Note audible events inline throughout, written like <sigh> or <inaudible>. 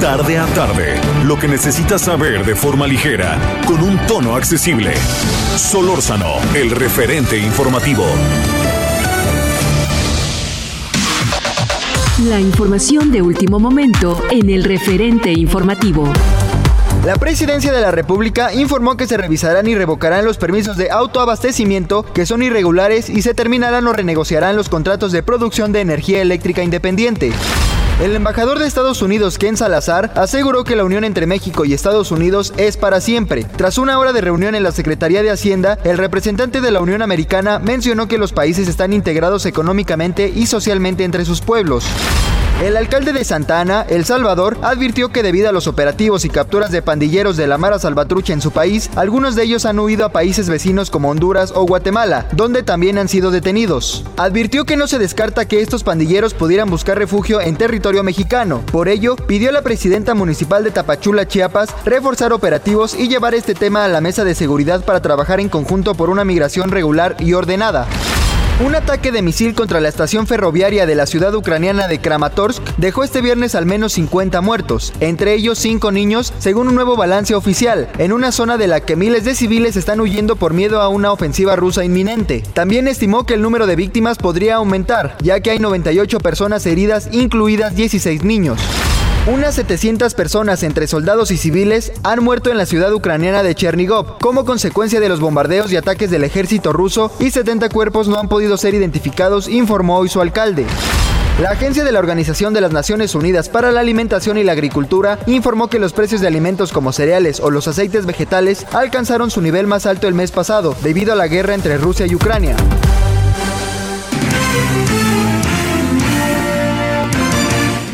Tarde a tarde, lo que necesitas saber de forma ligera, con un tono accesible. Solórzano, el referente informativo. La información de último momento en el referente informativo. La Presidencia de la República informó que se revisarán y revocarán los permisos de autoabastecimiento que son irregulares y se terminarán o renegociarán los contratos de producción de energía eléctrica independiente. El embajador de Estados Unidos, Ken Salazar, aseguró que la unión entre México y Estados Unidos es para siempre. Tras una hora de reunión en la Secretaría de Hacienda, el representante de la Unión Americana mencionó que los países están integrados económicamente y socialmente entre sus pueblos. El alcalde de Santa Ana, El Salvador, advirtió que debido a los operativos y capturas de pandilleros de la Mara Salvatrucha en su país, algunos de ellos han huido a países vecinos como Honduras o Guatemala, donde también han sido detenidos. Advirtió que no se descarta que estos pandilleros pudieran buscar refugio en territorio mexicano. Por ello, pidió a la presidenta municipal de Tapachula, Chiapas, reforzar operativos y llevar este tema a la mesa de seguridad para trabajar en conjunto por una migración regular y ordenada. Un ataque de misil contra la estación ferroviaria de la ciudad ucraniana de Kramatorsk dejó este viernes al menos 50 muertos, entre ellos 5 niños, según un nuevo balance oficial, en una zona de la que miles de civiles están huyendo por miedo a una ofensiva rusa inminente. También estimó que el número de víctimas podría aumentar, ya que hay 98 personas heridas, incluidas 16 niños. Unas 700 personas entre soldados y civiles han muerto en la ciudad ucraniana de Chernigov como consecuencia de los bombardeos y ataques del ejército ruso y 70 cuerpos no han podido ser identificados, informó hoy su alcalde. La Agencia de la Organización de las Naciones Unidas para la Alimentación y la Agricultura informó que los precios de alimentos como cereales o los aceites vegetales alcanzaron su nivel más alto el mes pasado debido a la guerra entre Rusia y Ucrania.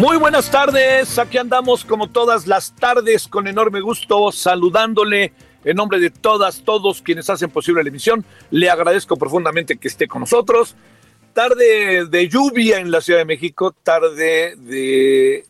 Muy buenas tardes, aquí andamos como todas las tardes con enorme gusto saludándole en nombre de todas, todos quienes hacen posible la emisión. Le agradezco profundamente que esté con nosotros. Tarde de lluvia en la Ciudad de México, tarde de,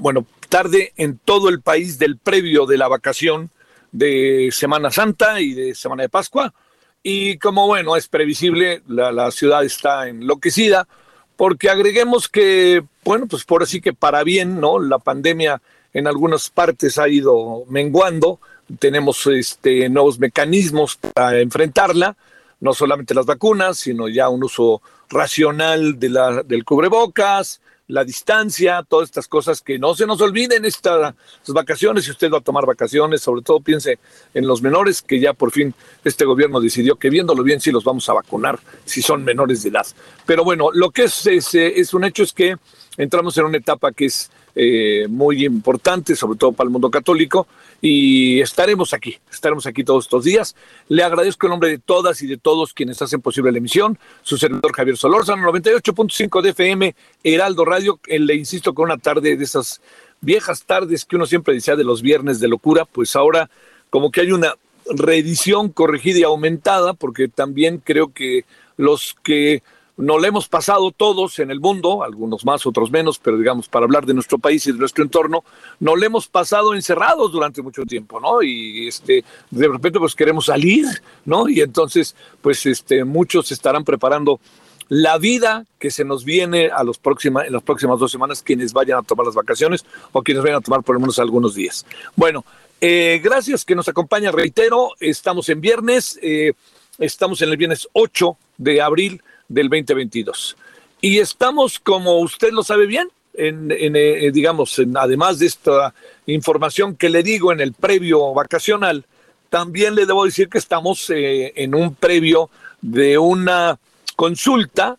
bueno, tarde en todo el país del previo de la vacación de Semana Santa y de Semana de Pascua. Y como bueno, es previsible, la, la ciudad está enloquecida porque agreguemos que, bueno, pues por así que para bien, ¿no? La pandemia en algunas partes ha ido menguando, tenemos este, nuevos mecanismos para enfrentarla, no solamente las vacunas, sino ya un uso racional de la, del cubrebocas, la distancia, todas estas cosas que no se nos olviden estas vacaciones, si usted va a tomar vacaciones, sobre todo piense en los menores, que ya por fin este gobierno decidió que viéndolo bien sí los vamos a vacunar si son menores de edad. Pero bueno, lo que es, es, es un hecho es que entramos en una etapa que es eh, muy importante, sobre todo para el mundo católico, y estaremos aquí, estaremos aquí todos estos días. Le agradezco en nombre de todas y de todos quienes hacen posible la emisión, su servidor Javier Solórzano, 98.5 de FM, Heraldo Radio, le insisto con una tarde de esas viejas tardes que uno siempre decía de los viernes de locura, pues ahora como que hay una reedición corregida y aumentada, porque también creo que los que no le hemos pasado todos en el mundo, algunos más, otros menos, pero digamos, para hablar de nuestro país y de nuestro entorno, no le hemos pasado encerrados durante mucho tiempo, ¿no? Y este, de repente pues queremos salir, ¿no? Y entonces, pues este, muchos estarán preparando la vida que se nos viene a los próxima, en las próximas dos semanas, quienes vayan a tomar las vacaciones o quienes vayan a tomar por lo menos algunos días. Bueno, eh, gracias que nos acompaña, reitero, estamos en viernes, eh, estamos en el viernes 8 de abril del 2022. Y estamos, como usted lo sabe bien, en, eh, digamos, además de esta información que le digo en el previo vacacional, también le debo decir que estamos eh, en un previo de una consulta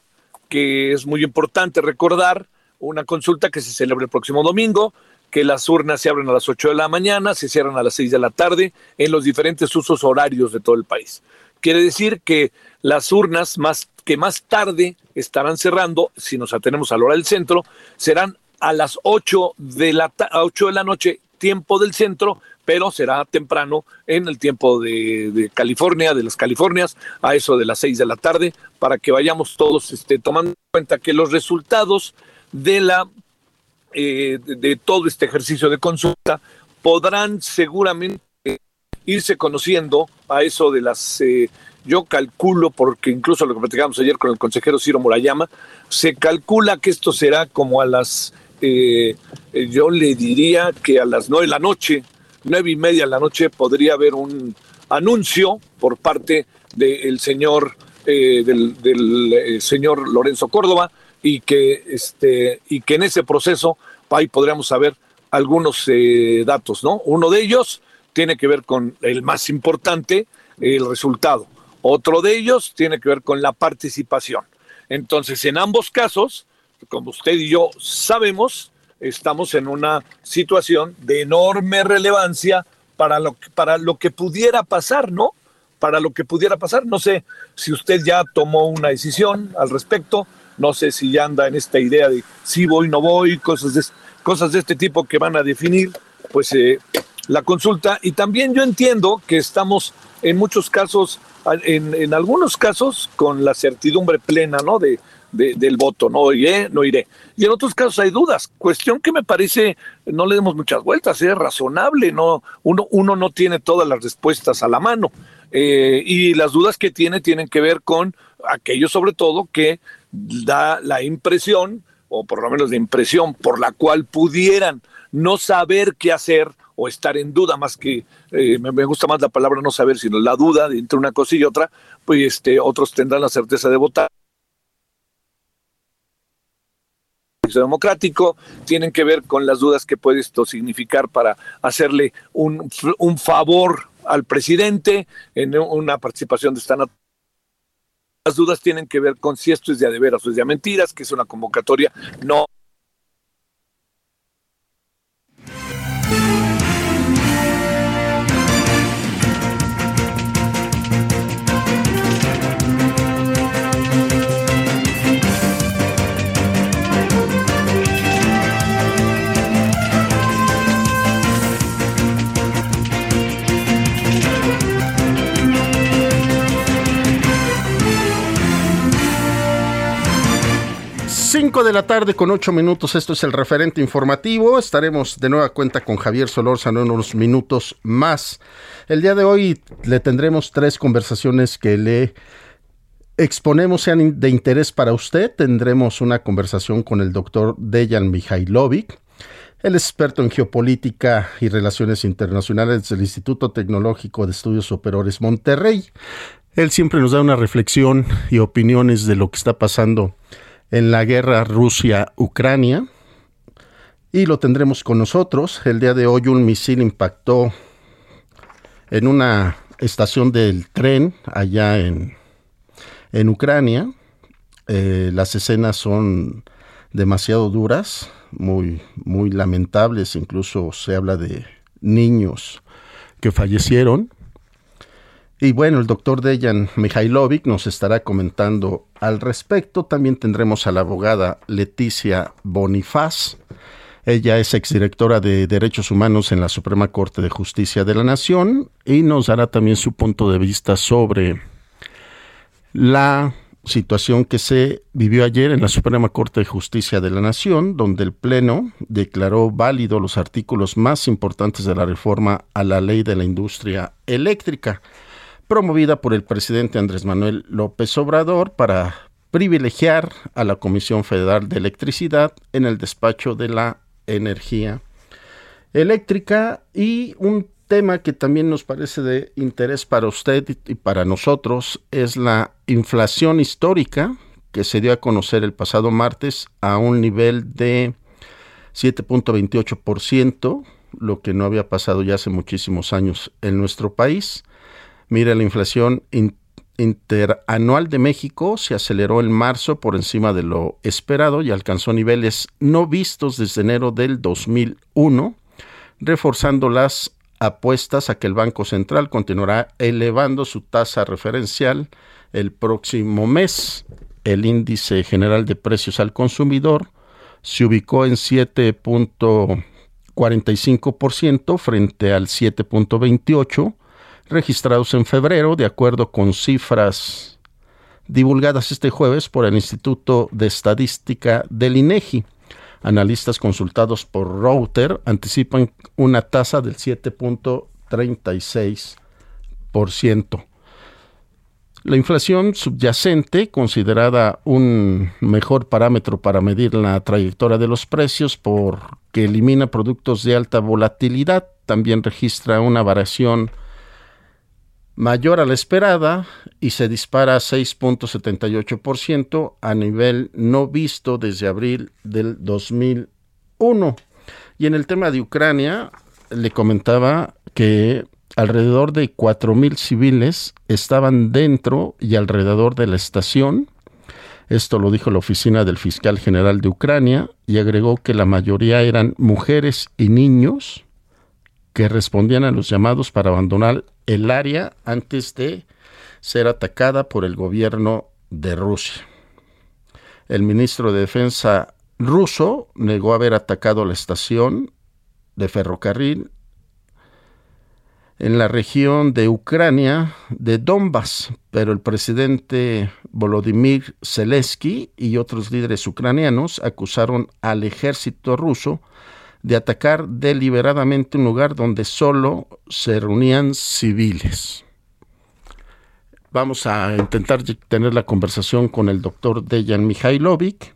que es muy importante recordar, una consulta que se celebra el próximo domingo, que las urnas se abren a las 8 de la mañana, se cierran a las 6 de la tarde en los diferentes usos horarios de todo el país. Quiere decir que las urnas más, que más tarde estarán cerrando, si nos atenemos a la hora del centro, serán a las 8 de la, 8 de la noche, tiempo del centro, pero será temprano en el tiempo de, California, de las Californias, a eso de las 6 de la tarde, para que vayamos todos este, tomando en cuenta que los resultados de la eh, de, todo este ejercicio de consulta podrán seguramente irse conociendo a eso de las, eh, yo calculo, porque incluso lo que platicamos ayer con el consejero Ciro Murayama, se calcula que esto será como a las, eh, yo le diría que a las nueve de la noche, nueve y media de la noche podría haber un anuncio por parte del señor, eh, del, señor Lorenzo Córdoba, y que, este, y que en ese proceso ahí podríamos saber algunos datos, ¿no? Uno de ellos tiene que ver con el más importante, el resultado. Otro de ellos tiene que ver con la participación. Entonces, en ambos casos, como usted y yo sabemos, estamos en una situación de enorme relevancia para lo, para lo que pudiera pasar, ¿no? Para lo que pudiera pasar. No sé si usted ya tomó una decisión al respecto, no sé si ya anda en esta idea de si voy, no voy, cosas de, cosas de este tipo que van a definir, pues eh, la consulta y también yo entiendo que estamos en muchos casos, en, en algunos casos, con la certidumbre plena, ¿no? De, del voto, no iré, no iré. Y en otros casos hay dudas, cuestión que me parece, no le demos muchas vueltas, es razonable, no, uno, uno no tiene todas las respuestas a la mano. Eh, y las dudas que tiene tienen que ver con aquello sobre todo que da la impresión, o por lo menos la impresión por la cual pudieran no saber qué hacer o estar en duda más que eh, me, gusta más la palabra no saber sino la duda entre una cosa y otra pues este otros tendrán la certeza de votar. Democrático tienen que ver con las dudas que puede esto significar para hacerle un, un favor al presidente en una participación de esta naturaleza las dudas tienen que ver con si esto es de a veras o es de mentiras, que es una convocatoria no de la tarde con 8 minutos, esto es el referente informativo. Estaremos de nueva cuenta con Javier Solórzano en unos minutos más. El día de hoy le tendremos tres conversaciones que le exponemos sean de interés para usted. Tendremos una conversación con el doctor Dejan Mihailovic. El experto en geopolítica y relaciones internacionales del Instituto Tecnológico de Estudios Superiores Monterrey. Él siempre nos da una reflexión y opiniones de lo que está pasando en la guerra Rusia-Ucrania y lo tendremos con nosotros. El día de hoy un misil impactó en una estación del tren allá en, en Ucrania. Eh, las escenas son demasiado duras, muy, muy lamentables, incluso se habla de niños que fallecieron. Y bueno, el doctor Dejan Mihailovic nos estará comentando al respecto. También tendremos a la abogada Leticia Bonifaz. Ella es exdirectora de Derechos Humanos en la Suprema Corte de Justicia de la Nación y nos dará también su punto de vista sobre la situación que se vivió ayer en la Suprema Corte de Justicia de la Nación, donde el Pleno declaró válido los artículos más importantes de la reforma a la ley de la industria eléctrica promovida por el presidente Andrés Manuel López Obrador para privilegiar a la Comisión Federal de Electricidad en el despacho de la energía eléctrica y un tema que también nos parece de interés para usted y para nosotros es la inflación histórica que se dio a conocer el pasado martes a un nivel de 7.28%, lo que no había pasado ya hace muchísimos años en nuestro país. Mira, la inflación interanual de México se aceleró en marzo por encima de lo esperado y alcanzó niveles no vistos desde enero del 2001, reforzando las apuestas a que el Banco Central continuará elevando su tasa referencial el próximo mes. El índice general de precios al consumidor se ubicó en 7.45% frente al 7.28% registrados en febrero, de acuerdo con cifras divulgadas este jueves por el Instituto de Estadística del INEGI. Analistas consultados por Router anticipan una tasa del 7.36%. La inflación subyacente, considerada un mejor parámetro para medir la trayectoria de los precios porque elimina productos de alta volatilidad, también registra una variación mayor a la esperada y se dispara a 6.78% a nivel no visto desde abril del 2001. Y en el tema de Ucrania, le comentaba que alrededor de 4.000 civiles estaban dentro y alrededor de la estación. Esto lo dijo la oficina del fiscal general de Ucrania y agregó que la mayoría eran mujeres y niños que respondían a los llamados para abandonar el área antes de ser atacada por el gobierno de Rusia. El ministro de Defensa ruso negó haber atacado la estación de ferrocarril en la región de Ucrania de Donbass, pero el presidente Volodymyr Zelensky y otros líderes ucranianos acusaron al ejército ruso de atacar deliberadamente un lugar donde solo se reunían civiles. Vamos a intentar tener la conversación con el doctor Dejan Mihailovic.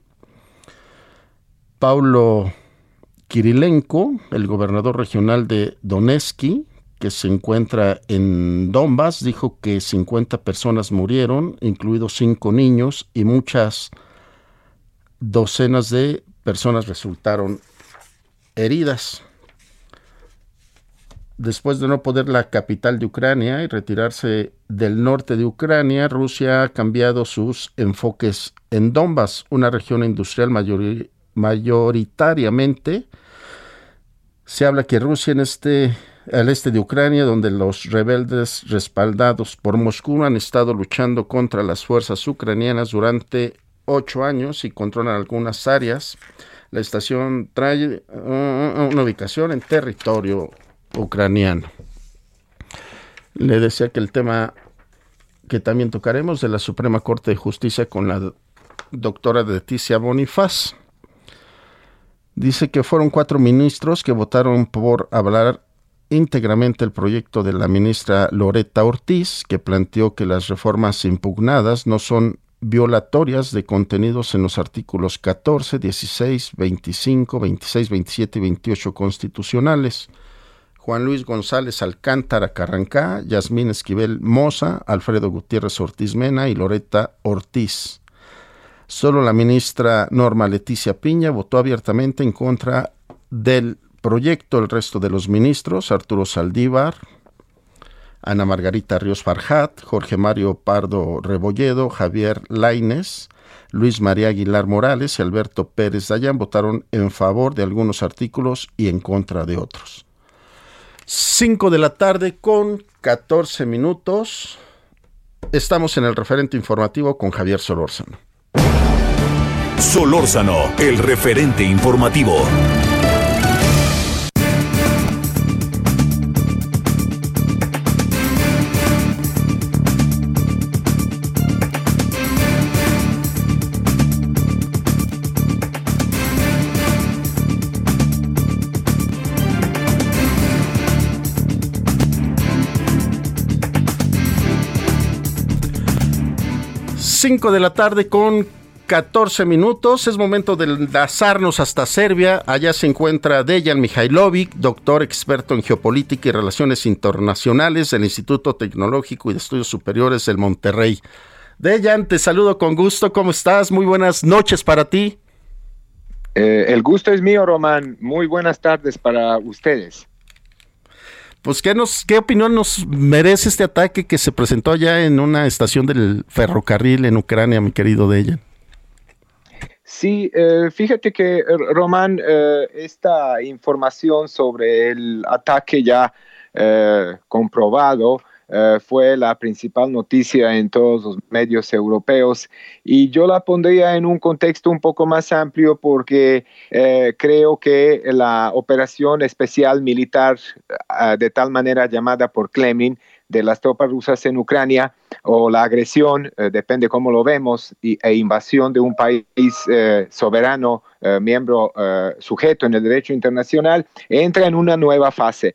Paulo Kirilenko, el gobernador regional de Donetsk, que se encuentra en Donbass, dijo que 50 personas murieron, incluidos cinco niños, y muchas docenas de personas resultaron heridas. Después de no poder la capital de Ucrania y retirarse del norte de Ucrania, Rusia ha cambiado sus enfoques en Donbass, una región industrial mayoritariamente. Se habla que Rusia en este al este de Ucrania, donde los rebeldes respaldados por Moscú han estado luchando contra las fuerzas ucranianas durante ocho años y controlan algunas áreas la estación trae uh, una ubicación en territorio ucraniano. Le decía que el tema que también tocaremos de la Suprema Corte de Justicia con la doctora Leticia Bonifaz. Dice que fueron cuatro ministros que votaron por hablar íntegramente el proyecto de la ministra Loreta Ortiz, que planteó que las reformas impugnadas no son violatorias de contenidos en los artículos 14, 16, 25, 26, 27 y 28 constitucionales. Juan Luis González Alcántara Carrancá, Yasmín Esquivel Moza, Alfredo Gutiérrez Ortiz Mena y Loreta Ortiz. Solo la ministra Norma Leticia Piña votó abiertamente en contra del proyecto. El resto de los ministros, Arturo Saldívar, Ana Margarita Ríos Farjat, Jorge Mario Pardo Rebolledo, Javier Laines, Luis María Aguilar Morales y Alberto Pérez Dayan votaron en favor de algunos artículos y en contra de otros. 5 de la tarde con 14 minutos. Estamos en el referente informativo con Javier Solórzano. Solórzano, el referente informativo. De la tarde con 14 minutos. Es momento de enlazarnos hasta Serbia. Allá se encuentra Dejan Mihailovic, doctor experto en geopolítica y relaciones internacionales del Instituto Tecnológico y de Estudios Superiores del Monterrey. Dejan, te saludo con gusto. ¿Cómo estás? Muy buenas noches para ti. Eh, el gusto es mío, Román. Muy buenas tardes para ustedes. Pues, ¿qué, nos, ¿qué opinión nos merece este ataque que se presentó allá en una estación del ferrocarril en Ucrania, mi querido Dejan? Sí, eh, fíjate que, Román, eh, esta información sobre el ataque ya comprobado eh, fue la principal noticia en todos los medios europeos. Y yo la pondría en un contexto un poco más amplio porque eh, creo que la operación especial militar eh, de tal manera llamada por Kremlin de las tropas rusas en Ucrania o la agresión, eh, depende cómo lo vemos, e invasión de un país eh, soberano, eh, miembro sujeto en el derecho internacional, entra en una nueva fase.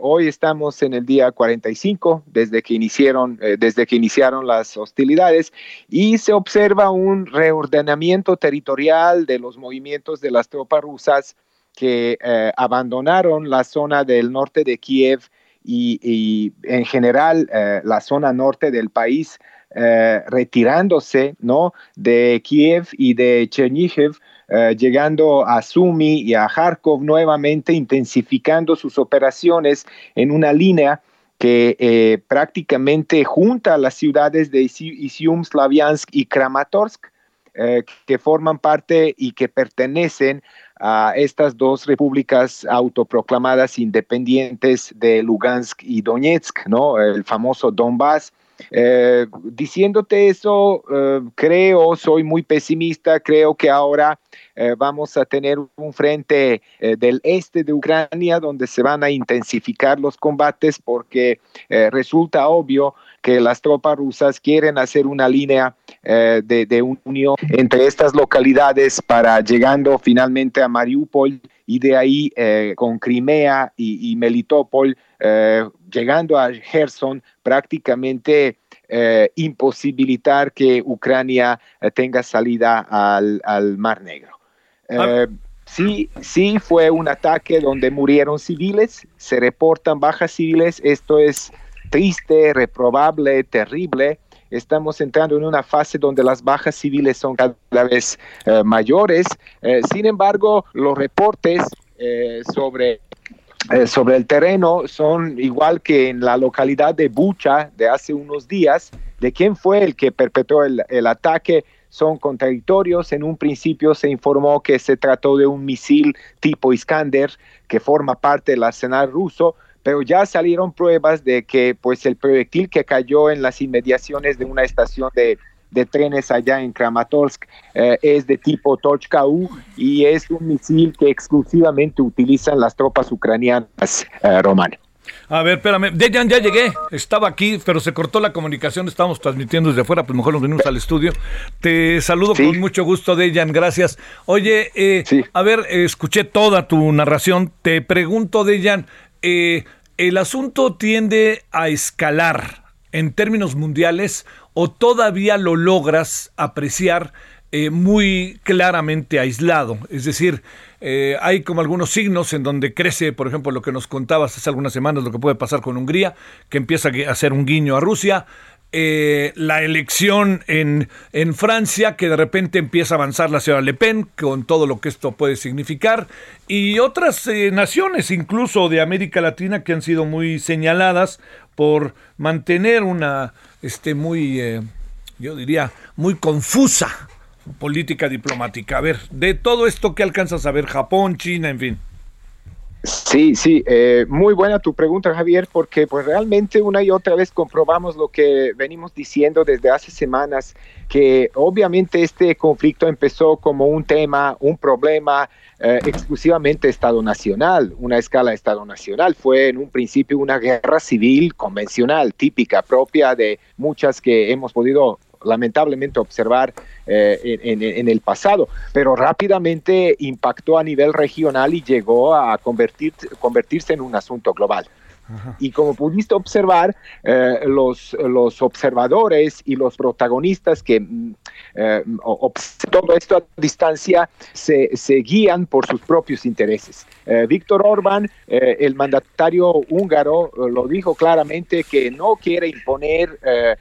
hoy estamos en el día 45 desde que, iniciaron, desde que iniciaron las hostilidades y se observa un reordenamiento territorial de los movimientos de las tropas rusas que abandonaron la zona del norte de Kiev y, en general eh, la zona norte del país eh, retirándose ¿no? de Kiev y de Chernihiv, eh, llegando a Sumi y a Kharkov nuevamente, intensificando sus operaciones en una línea que prácticamente junta las ciudades de Isium, Slaviansk y Kramatorsk, que forman parte y que pertenecen a estas dos repúblicas autoproclamadas independientes de Lugansk y Donetsk, ¿no? El famoso Donbass. Eh, diciéndote eso, eh, creo, soy muy pesimista, creo que ahora eh, vamos a tener un frente del este de Ucrania donde se van a intensificar los combates porque resulta obvio que las tropas rusas quieren hacer una línea eh, de, unión entre estas localidades para llegando finalmente a Mariupol y de ahí eh, con Crimea y, Melitopol, eh, llegando a Gerson, prácticamente imposibilitar que Ucrania tenga salida al, al Mar Negro. Ah. Sí, sí fue un ataque donde murieron civiles, se reportan bajas civiles, esto es triste, reprobable, terrible. Estamos entrando en una fase donde las bajas civiles son cada vez eh, mayores. Eh, sin embargo, los reportes eh, sobre sobre el terreno son igual que en la localidad de Bucha de hace unos días, de quién fue el que perpetró el, el, ataque, son contradictorios. En un principio se informó que se trató de un misil tipo Iskander que forma parte del arsenal ruso, pero ya salieron pruebas de que pues el proyectil que cayó en las inmediaciones de una estación de, trenes allá en Kramatorsk eh, es de tipo Tochka-U y es un misil que exclusivamente utilizan las tropas ucranianas, eh, Román. A ver, espérame. Dejan, ya llegué. Estaba aquí, pero se cortó la comunicación. Estábamos transmitiendo desde afuera, pues mejor nos venimos al estudio. Te saludo con mucho gusto, Dejan. Gracias. Oye, eh, a ver, escuché toda tu narración. Te pregunto, Dejan, eh, ¿el asunto tiende a escalar en términos mundiales o todavía lo logras apreciar eh, muy claramente aislado? Es decir, eh, hay como algunos signos en donde crece, por ejemplo, lo que nos contabas hace algunas semanas, lo que puede pasar con Hungría, que empieza a hacer un guiño a Rusia. Eh, la elección en, en, Francia, que de repente empieza a avanzar la señora Le Pen, con todo lo que esto puede significar, y otras eh, naciones, incluso de América Latina, que han sido muy señaladas por mantener una, este, muy, eh, yo diría, muy confusa política diplomática. A ver, de todo esto, ¿qué alcanzas a ver? Japón, China, en fin. Sí, sí, eh, muy buena tu pregunta, Javier, porque pues realmente una y otra vez comprobamos lo que venimos diciendo desde hace semanas, que obviamente este conflicto empezó como un tema, un problema eh, exclusivamente Estado Nacional, una escala Estado Nacional. Fue en un principio una guerra civil convencional, típica, propia de muchas que hemos podido lamentablemente observar eh, en, el pasado, pero rápidamente impactó a nivel regional y llegó a convertir, convertirse en un asunto global. Y como pudiste observar, eh, los, los observadores y los protagonistas que mm, todo esto a distancia, se, guían por sus propios intereses. Víctor Orbán, el mandatario húngaro, lo dijo claramente que no quiere imponer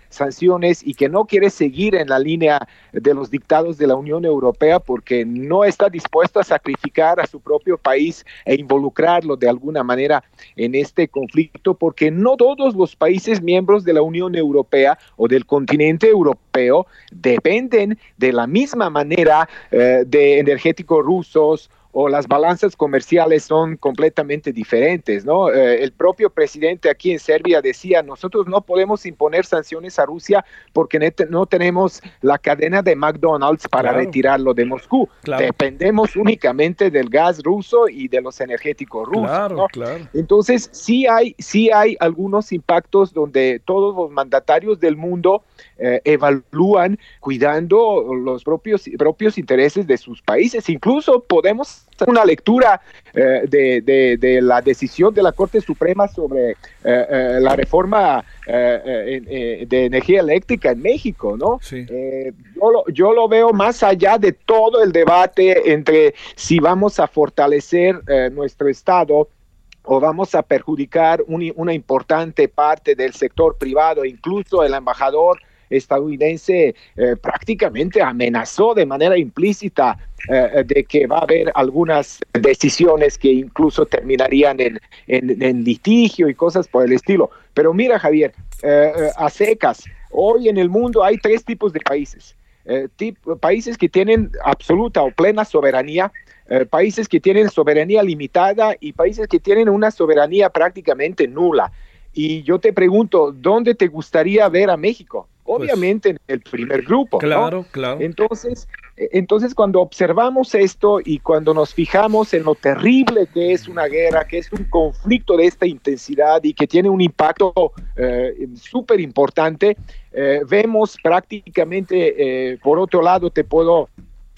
sanciones y que no quiere seguir en la línea de los dictados de la Unión Europea porque no está dispuesto a sacrificar a su propio país e involucrarlo de alguna manera en este conflicto porque no todos los países miembros de la Unión Europea o del continente europeo dependen de la misma manera eh, de energéticos rusos o las balanzas comerciales son completamente diferentes, ¿no? Eh, el propio presidente aquí en Serbia decía, nosotros no podemos imponer sanciones a Rusia porque no tenemos la cadena de McDonald's para retirarlo de Moscú. Dependemos únicamente del gas ruso y de los energéticos rusos. Entonces, sí hay, sí hay algunos impactos donde todos los mandatarios del mundo eh, evalúan cuidando los propios, propios intereses de sus países. Incluso podemos una lectura eh, de, de, la decisión de la Corte Suprema sobre eh, eh, la reforma de energía eléctrica en México, ¿no? Yo lo, yo, lo, veo más allá de todo el debate entre si vamos a fortalecer nuestro Estado o vamos a perjudicar una importante parte del sector privado, incluso el embajador estadounidense prácticamente amenazó de manera implícita eh, de que va a haber algunas decisiones que incluso terminarían en, en, litigio y cosas por el estilo. Pero mira, Javier, eh, eh, a secas, hoy en el mundo hay tres tipos de países. países que tienen absoluta o plena soberanía, países que tienen soberanía limitada y países que tienen una soberanía prácticamente nula. Y yo te pregunto, ¿dónde te gustaría ver a México? Pues Obviamente en el primer grupo. Claro, claro. Entonces, eh, entonces, cuando observamos esto y cuando nos fijamos en lo terrible que es una guerra, que es un conflicto de esta intensidad y que tiene un impacto eh, súper importante, eh, vemos prácticamente, por otro lado, te puedo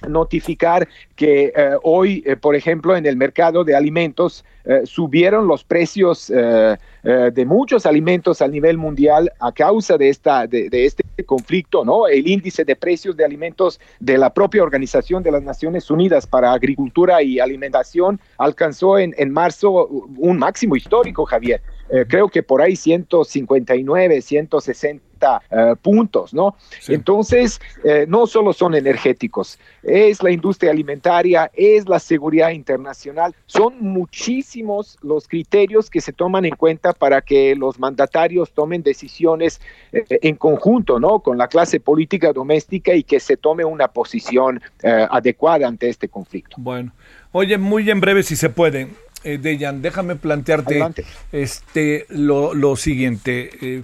notificar que eh, hoy, eh, por ejemplo, en el mercado de alimentos eh, subieron los precios de muchos alimentos a nivel mundial a causa de, esta, de, este conflicto, ¿no? El índice de precios de alimentos de la propia Organización de las Naciones Unidas para Agricultura y Alimentación alcanzó en, en marzo un máximo histórico, Javier. creo que por ahí 159, 160 eh, puntos, ¿no? Entonces, eh, no solo son energéticos, es la industria alimentaria, es la seguridad internacional, son muchísimos los criterios que se toman en cuenta para que los mandatarios tomen decisiones eh, en conjunto, ¿no? Con la clase política doméstica y que se tome una posición adecuada ante este conflicto. Bueno, oye, muy en breve si se puede. Dejan, déjame plantearte este lo, lo siguiente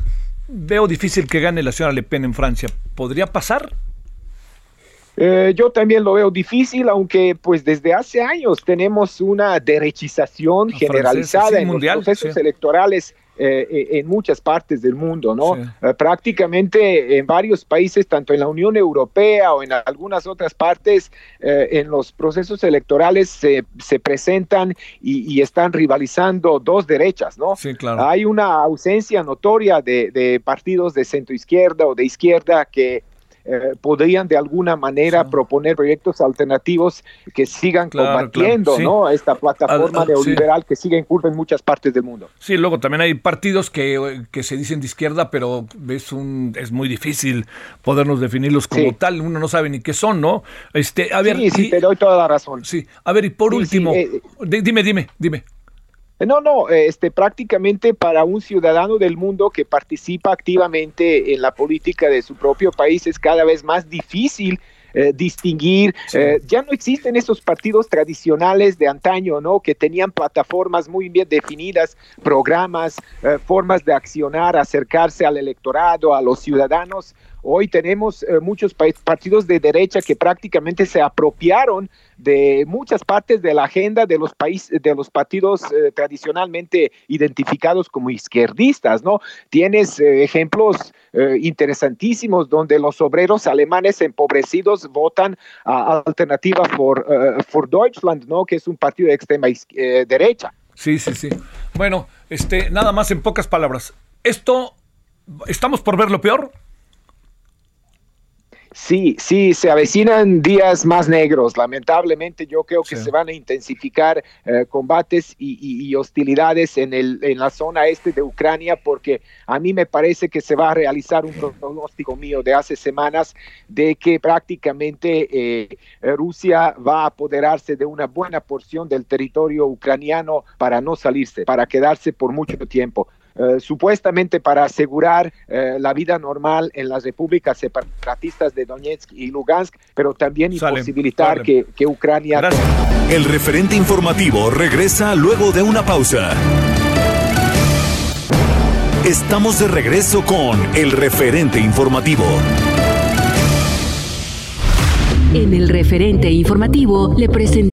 veo difícil que gane la señora Le Pen en Francia. ¿Podría pasar? Eh, yo también lo veo difícil, aunque pues desde hace años tenemos una derechización generalizada en los procesos electorales eh, eh, en muchas partes del mundo, ¿no? Eh, prácticamente en varios países, tanto en la Unión Europea o en algunas otras partes, en los procesos electorales se, se presentan y, están rivalizando dos derechas, ¿no? Sí, claro. Hay una ausencia notoria de, de partidos de centro izquierda o de izquierda que eh, podrían de alguna manera proponer proyectos alternativos que sigan combatiendo ¿no? esta plataforma neoliberal que sigue en curva en muchas partes del mundo. Sí, luego también hay partidos que, se dicen de izquierda, pero es, un, es muy difícil podernos definirlos como tal, uno no sabe ni qué son, ¿no? Este, a ver, sí, sí, te doy toda la razón. Sí, a ver, y por último, eh, dime, dime, dime. No, no, este, prácticamente para un ciudadano del mundo que participa activamente en la política de su propio país es cada vez más difícil eh, distinguir. Eh, ya no existen esos partidos tradicionales de antaño, ¿no? Que tenían plataformas muy bien definidas, programas, eh, formas de accionar, acercarse al electorado, a los ciudadanos. Hoy tenemos muchos partidos de derecha que prácticamente se apropiaron de muchas partes de la agenda de los países, de los partidos eh, tradicionalmente identificados como izquierdistas, ¿no? Tienes eh, ejemplos eh, interesantísimos donde los obreros alemanes empobrecidos votan a Alternativa for, for Deutschland, ¿no? Que es un partido de extrema derecha. Sí, sí, sí. Bueno, este, nada más en pocas palabras. Esto, ¿estamos por ver lo peor? Sí, sí, se avecinan días más negros. Lamentablemente yo creo que se van a intensificar eh, combates y, hostilidades en, el, en la zona este de Ucrania porque a mí me parece que se va a realizar un pronóstico mío de hace semanas de que prácticamente eh, Rusia va a apoderarse de una buena porción del territorio ucraniano para no salirse, para quedarse por mucho tiempo. Eh, supuestamente para asegurar eh, la vida normal en las repúblicas separatistas de Donetsk y Lugansk, pero también imposibilitar que, que, Ucrania... El referente informativo regresa luego de una pausa. Estamos de regreso con el referente informativo. En el referente informativo le presentamos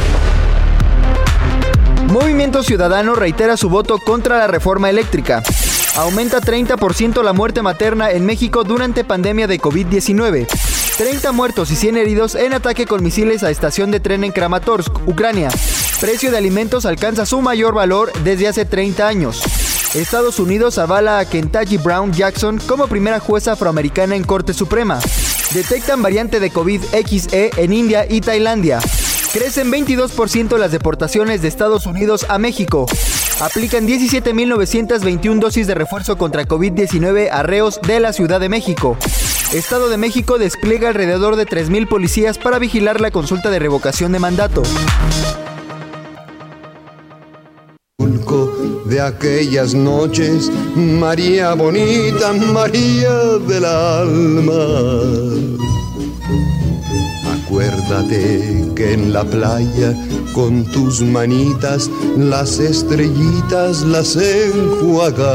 Movimiento Ciudadano reitera su voto contra la reforma eléctrica. Aumenta 30% la muerte materna en México durante pandemia de COVID-19. 30 muertos y 100 heridos en ataque con misiles a estación de tren en Kramatorsk, Ucrania. Precio de alimentos alcanza su mayor valor desde hace 30 años. Estados Unidos avala a Kentucky Brown Jackson como primera jueza afroamericana en Corte Suprema. Detectan variante de COVID XE en India y Tailandia. Crecen 22% las deportaciones de Estados Unidos a México. Aplican 17.921 dosis de refuerzo contra COVID-19 a reos de la Ciudad de México. Estado de México despliega alrededor de 3.000 policías para vigilar la consulta de revocación de mandato. De aquellas noches, María bonita, María del alma Acuérdate que en la playa con tus manitas las estrellitas las enjuagabas.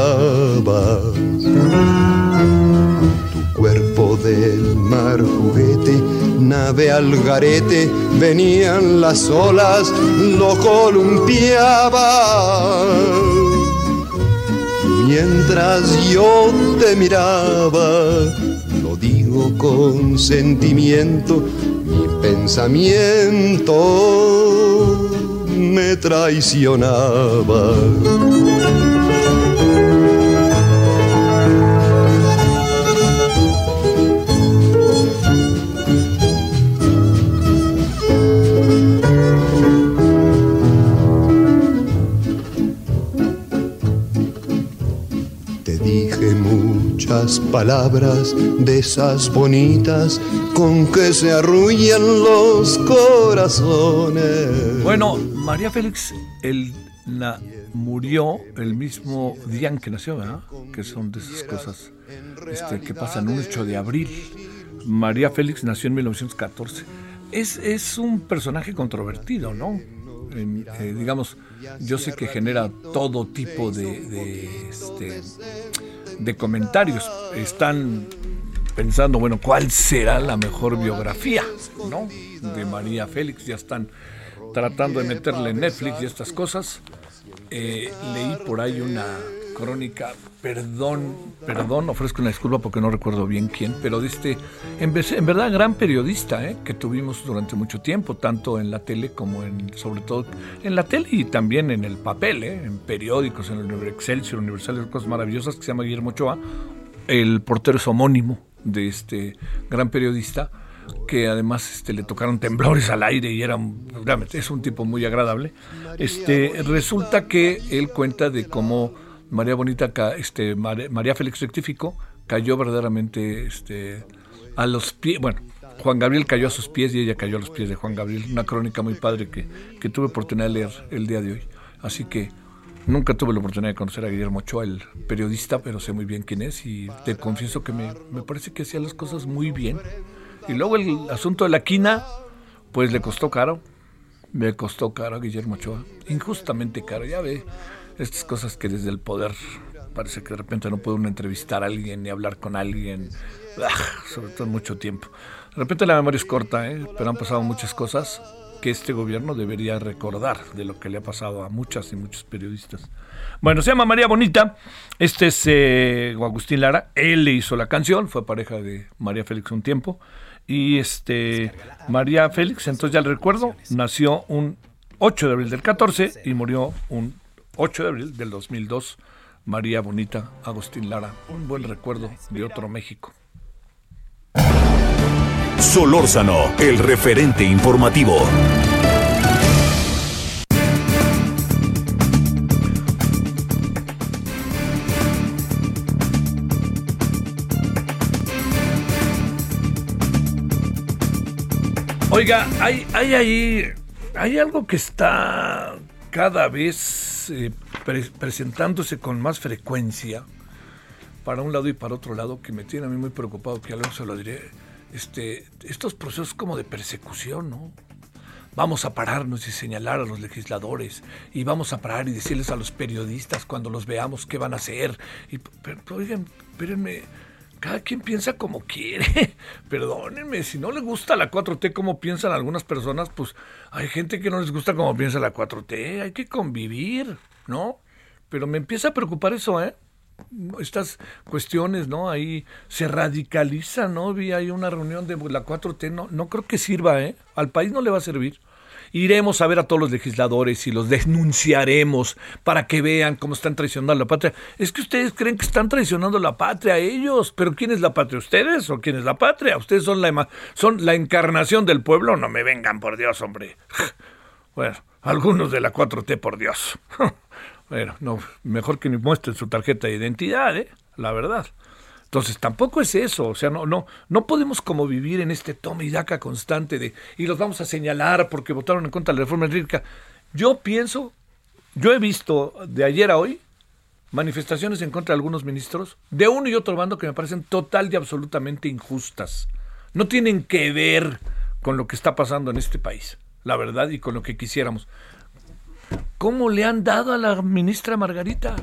Tu cuerpo del mar juguete, nave al garete, venían las olas, lo columpiaba. Mientras yo te miraba, lo digo con sentimiento, pensamiento me traicionaba. palabras de esas bonitas con que se arrullan los corazones. Bueno, María Félix el, la, murió el mismo día en que nació, ¿verdad? Que son de esas cosas este, que pasan un 8 de abril. María Félix nació en 1914. Es, es un personaje controvertido, ¿no? Eh, digamos, yo sé que genera todo tipo de, de este, de comentarios. Están pensando, bueno, ¿cuál será la mejor biografía, no? De María Félix. Ya están tratando de meterle Netflix y estas cosas. Eh, leí por ahí una crónica, perdón, perdón, ofrezco una disculpa porque no recuerdo bien quién, pero de este, en, en verdad, gran periodista eh, que tuvimos durante mucho tiempo, tanto en la tele como en, sobre todo en la tele y también en el papel, eh, en periódicos, en el Excelsior, Universal, cosas maravillosas, que se llama Guillermo Ochoa. El portero es homónimo de este gran periodista que además este, le tocaron temblores al aire y era es un tipo muy agradable. Este, resulta que él cuenta de cómo María Bonita, este, María Félix rectificó, cayó verdaderamente este, a los pies, bueno, Juan Gabriel cayó a sus pies y ella cayó a los pies de Juan Gabriel, una crónica muy padre que, que tuve oportunidad de leer el día de hoy. Así que nunca tuve la oportunidad de conocer a Guillermo Ochoa, el periodista, pero sé muy bien quién es y te confieso que me, me parece que hacía las cosas muy bien. Y luego el asunto de la quina, pues le costó caro, me costó caro a Guillermo Ochoa, injustamente caro, ya ve estas cosas que desde el poder parece que de repente no puede uno entrevistar a alguien ni hablar con alguien, ah, sobre todo mucho tiempo. De repente la memoria es corta, ¿eh? pero han pasado muchas cosas que este gobierno debería recordar de lo que le ha pasado a muchas y muchos periodistas. Bueno, se llama María Bonita, este es eh, Agustín Lara, él le hizo la canción, fue pareja de María Félix un tiempo, y este María Félix, entonces ya le recuerdo, nació un 8 de abril del 14 y murió un 8 de abril del 2002. María Bonita Agustín Lara, un buen recuerdo de otro México. Solórzano, el referente informativo. Oiga, hay, hay ahí, hay algo que está cada vez eh, presentándose con más frecuencia para un lado y para otro lado que me tiene a mí muy preocupado, que algo se lo diré, este, estos procesos como de persecución, ¿no? Vamos a pararnos y señalar a los legisladores y vamos a parar y decirles a los periodistas cuando los veamos qué van a hacer. Y, pero, oigan, espérenme, cada quien piensa como quiere. <laughs> Perdónenme, si no le gusta la 4T como piensan algunas personas, pues hay gente que no les gusta como piensa la 4T. Hay que convivir, ¿no? Pero me empieza a preocupar eso, ¿eh? Estas cuestiones, ¿no? Ahí se radicaliza, ¿no? Vi ahí una reunión de la 4T, no, no creo que sirva, ¿eh? Al país no le va a servir. Iremos a ver a todos los legisladores y los denunciaremos para que vean cómo están traicionando la patria. Es que ustedes creen que están traicionando la patria a ellos, pero ¿quién es la patria? ¿Ustedes o quién es la patria? ¿Ustedes son la, son la encarnación del pueblo? No me vengan, por Dios, hombre. Bueno, algunos de la 4T, por Dios. <laughs> Bueno, no, mejor que me muestren su tarjeta de identidad, ¿eh? La verdad. Entonces tampoco es eso, o sea, no, no, no podemos como vivir en este toma y daca constante de y los vamos a señalar porque votaron en contra de la reforma eléctrica. Yo pienso, yo he visto de ayer a hoy manifestaciones en contra de algunos ministros de uno y otro bando que me parecen total y absolutamente injustas. No tienen que ver con lo que está pasando en este país, la verdad, y con lo que quisiéramos. ¿Cómo le han dado a la ministra Margarita?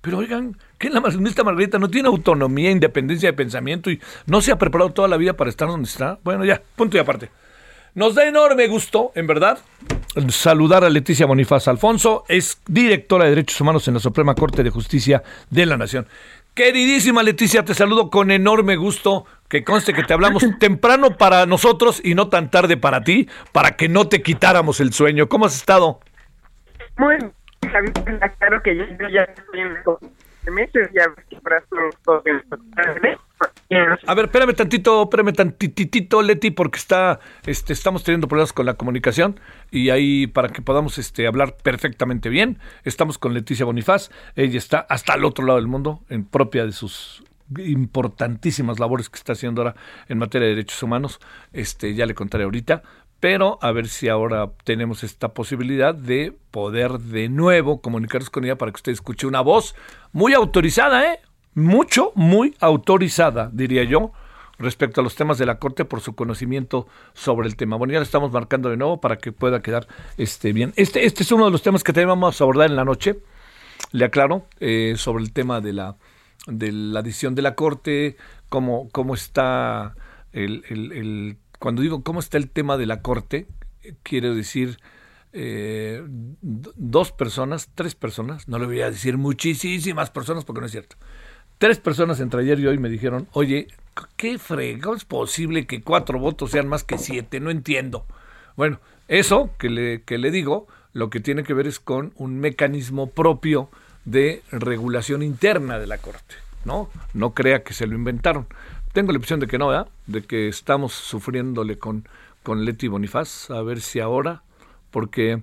Pero oigan, que la ministra Margarita no tiene autonomía, independencia de pensamiento y no se ha preparado toda la vida para estar donde está. Bueno, ya, punto y aparte. Nos da enorme gusto, en verdad, saludar a Leticia Bonifaz Alfonso, es directora de Derechos Humanos en la Suprema Corte de Justicia de la Nación. Queridísima Leticia, te saludo con enorme gusto. Que conste que te hablamos <laughs> temprano para nosotros y no tan tarde para ti, para que no te quitáramos el sueño. ¿Cómo has estado? Muy claro que yo, ya estoy en meses, ya a ver, espérame tantito, espérame tantitito, Leti, porque está, este, estamos teniendo problemas con la comunicación y ahí para que podamos este, hablar perfectamente bien, estamos con Leticia Bonifaz, ella está hasta el otro lado del mundo, en propia de sus importantísimas labores que está haciendo ahora en materia de derechos humanos, este, ya le contaré ahorita, pero a ver si ahora tenemos esta posibilidad de poder de nuevo comunicarnos con ella para que usted escuche una voz muy autorizada, ¿eh? Mucho, muy autorizada, diría yo, respecto a los temas de la Corte por su conocimiento sobre el tema. Bueno, ya lo estamos marcando de nuevo para que pueda quedar este, bien. Este, este es uno de los temas que también vamos a abordar en la noche, le aclaro, eh, sobre el tema de la, de la decisión de la Corte, cómo, cómo está el, el cuando digo cómo está el tema de la corte, quiero decir eh, dos personas, tres personas, no le voy a decir muchísimas personas porque no es cierto. Tres personas entre ayer y hoy me dijeron, oye, ¿qué fregado es posible que cuatro votos sean más que siete? No entiendo. Bueno, eso que le, que le digo, lo que tiene que ver es con un mecanismo propio de regulación interna de la Corte. ¿no? No crea que se lo inventaron. Tengo la impresión de que no, ¿verdad? De que estamos sufriéndole con, con Leti Bonifaz, a ver si ahora, porque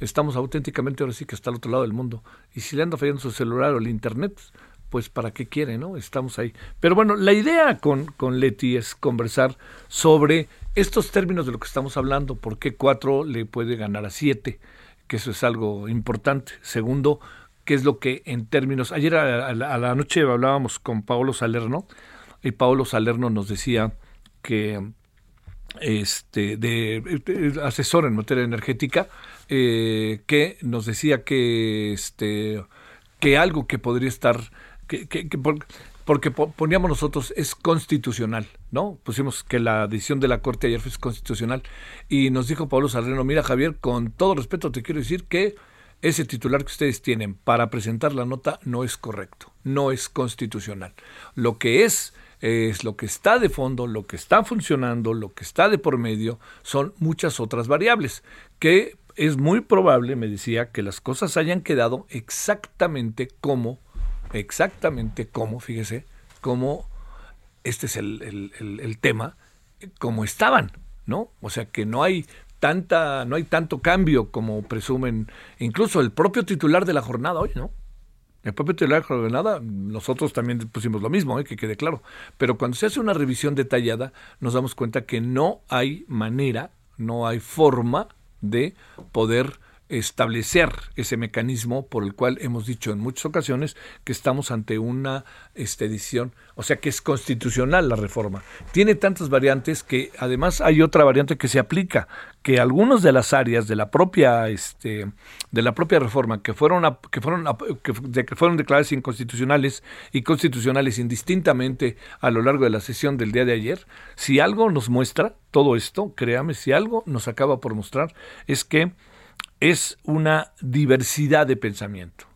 estamos auténticamente ahora sí que está al otro lado del mundo. Y si le anda fallando su celular o el internet, pues para qué quiere, ¿no? Estamos ahí. Pero bueno, la idea con, con Leti es conversar sobre estos términos de lo que estamos hablando, por qué cuatro le puede ganar a siete, que eso es algo importante. Segundo, qué es lo que en términos, ayer a, la noche hablábamos con Paolo Salerno, y Paolo Salerno nos decía que este de, asesor en materia energética eh, que nos decía que, este, que algo que podría estar, que, que, porque poníamos nosotros es constitucional, ¿no? Pusimos que la decisión de la Corte ayer fue constitucional y nos dijo Pablo Salreno, mira Javier, con todo respeto te quiero decir que ese titular que ustedes tienen para presentar la nota no es correcto, no es constitucional. Lo que es es lo que está de fondo, lo que está funcionando, lo que está de por medio, son muchas otras variables, que es muy probable, me decía, que las cosas hayan quedado exactamente como exactamente cómo, fíjese, cómo este es el, el, tema, como estaban, ¿no? O sea que no hay tanta, no hay tanto cambio como presumen, incluso el propio titular de la jornada hoy, ¿no? El propio titular de jornada, nosotros también pusimos lo mismo, ¿eh? que quede claro. Pero cuando se hace una revisión detallada, nos damos cuenta que no hay manera, no hay forma de poder establecer ese mecanismo por el cual hemos dicho en muchas ocasiones que estamos ante una este, edición, o sea que es constitucional la reforma. Tiene tantas variantes que además hay otra variante que se aplica, que algunas de las áreas de la propia este, de la propia reforma que fueron que fueron que, que fueron declaradas inconstitucionales y constitucionales indistintamente a lo largo de la sesión del día de ayer, si algo nos muestra todo esto, créame, si algo nos acaba por mostrar es que es una diversidad de pensamiento.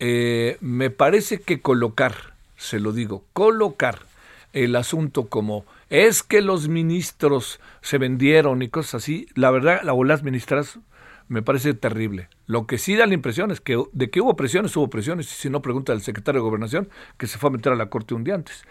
Eh, me parece que colocar, se lo digo, colocar el asunto como es que los ministros se vendieron y cosas así, la verdad, la, las ministras me parece terrible. Lo que sí da la impresión es que de que hubo presiones, hubo presiones, si no pregunta el secretario de Gobernación, que se fue a meter a la corte un día antes.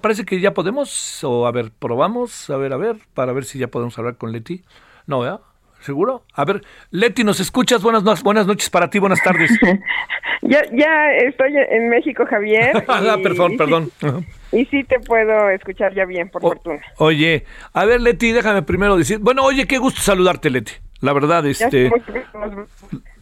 parece que ya podemos, o a ver, probamos, a ver, a ver, para ver si ya podemos hablar con Leti. No, ¿verdad? ¿Seguro? A ver, Leti, ¿nos escuchas? Buenas, buenas noches para ti, buenas tardes. <laughs> ya, ya estoy en México, Javier. <laughs> ah, perdón, perdón. <laughs> Y sí te puedo escuchar ya bien, por fortuna. Oye, a ver, Leti, déjame primero decir. Bueno, oye, qué gusto saludarte, Leti. La verdad, este.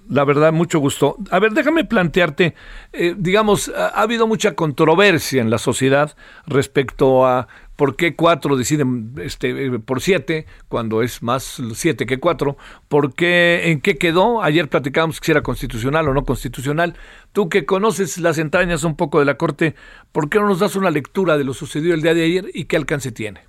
La verdad, mucho gusto. A ver, déjame plantearte, eh, digamos, ha, habido mucha controversia en la sociedad respecto a por qué cuatro deciden este, por siete cuando es más siete que cuatro, por qué, en qué quedó. Ayer platicábamos si era constitucional o no constitucional. Tú que conoces las entrañas un poco de la Corte, ¿por qué no nos das una lectura de lo sucedido el día de ayer y qué alcance tiene?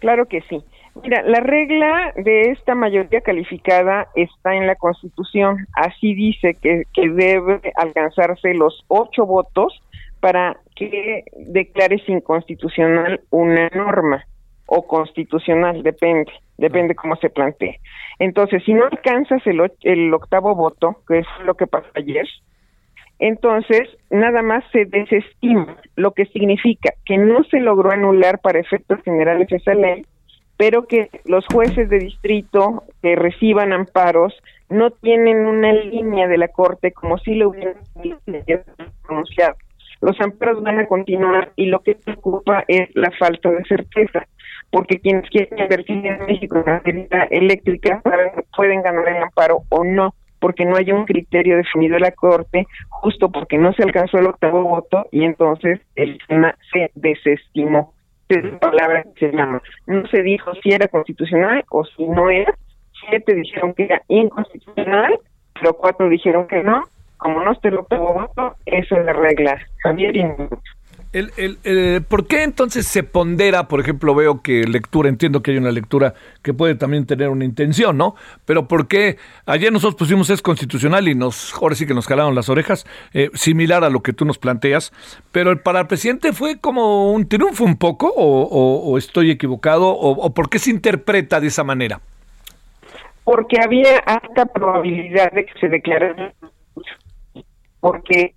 Claro que sí. Mira, la regla de esta mayoría calificada está en la Constitución. Así dice que, que debe alcanzarse los ocho votos para que declares inconstitucional una norma o constitucional, depende, depende cómo se plantee. Entonces, si no alcanzas el, el octavo voto, que es lo que pasó ayer, entonces nada más se desestima, lo que significa que no se logró anular para efectos generales esa ley, pero que los jueces de distrito que reciban amparos no tienen una línea de la Corte como si lo hubieran pronunciado los amparos van a continuar y lo que preocupa es la falta de certeza, porque quienes quieren invertir en México en materia eléctrica pueden ganar el amparo o no, porque no hay un criterio definido de la Corte, justo porque no se alcanzó el octavo voto y entonces el tema se desestimó. Es la palabra que se llama. No se dijo si era constitucional o si no era. Siete dijeron que era inconstitucional, pero cuatro dijeron que no, como no esté el octavo voto, esa es la regla. Javier y el, el, ¿Por qué entonces se pondera, por ejemplo, veo que lectura, entiendo que hay una lectura que puede también tener una intención, ¿no? Pero ¿por qué ayer nosotros pusimos es constitucional y nos, ahora sí que nos jalaron las orejas, eh, similar a lo que tú nos planteas, pero para el presidente fue como un triunfo un poco, o, estoy equivocado, o, o por qué se interpreta de esa manera? Porque había alta probabilidad de que se declarara porque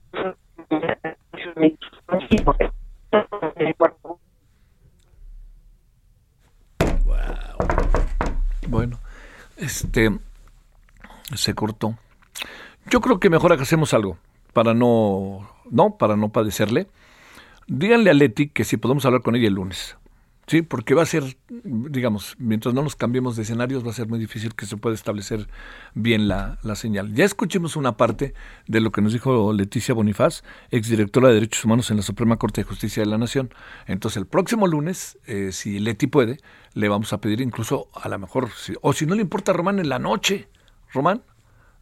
Bueno, este se cortó. Yo creo que mejor hacemos algo para no, no, para no padecerle. Díganle a Leti que si podemos hablar con ella el lunes. Sí, porque va a ser, digamos, mientras no nos cambiemos de escenarios, va a ser muy difícil que se pueda establecer bien la, señal. Ya escuchemos una parte de lo que nos dijo Leticia Bonifaz, exdirectora de Derechos Humanos en la Suprema Corte de Justicia de la Nación. Entonces, el próximo lunes, eh, si Leti puede, le vamos a pedir incluso, a lo mejor, o si no le importa, Román, en la noche, Román?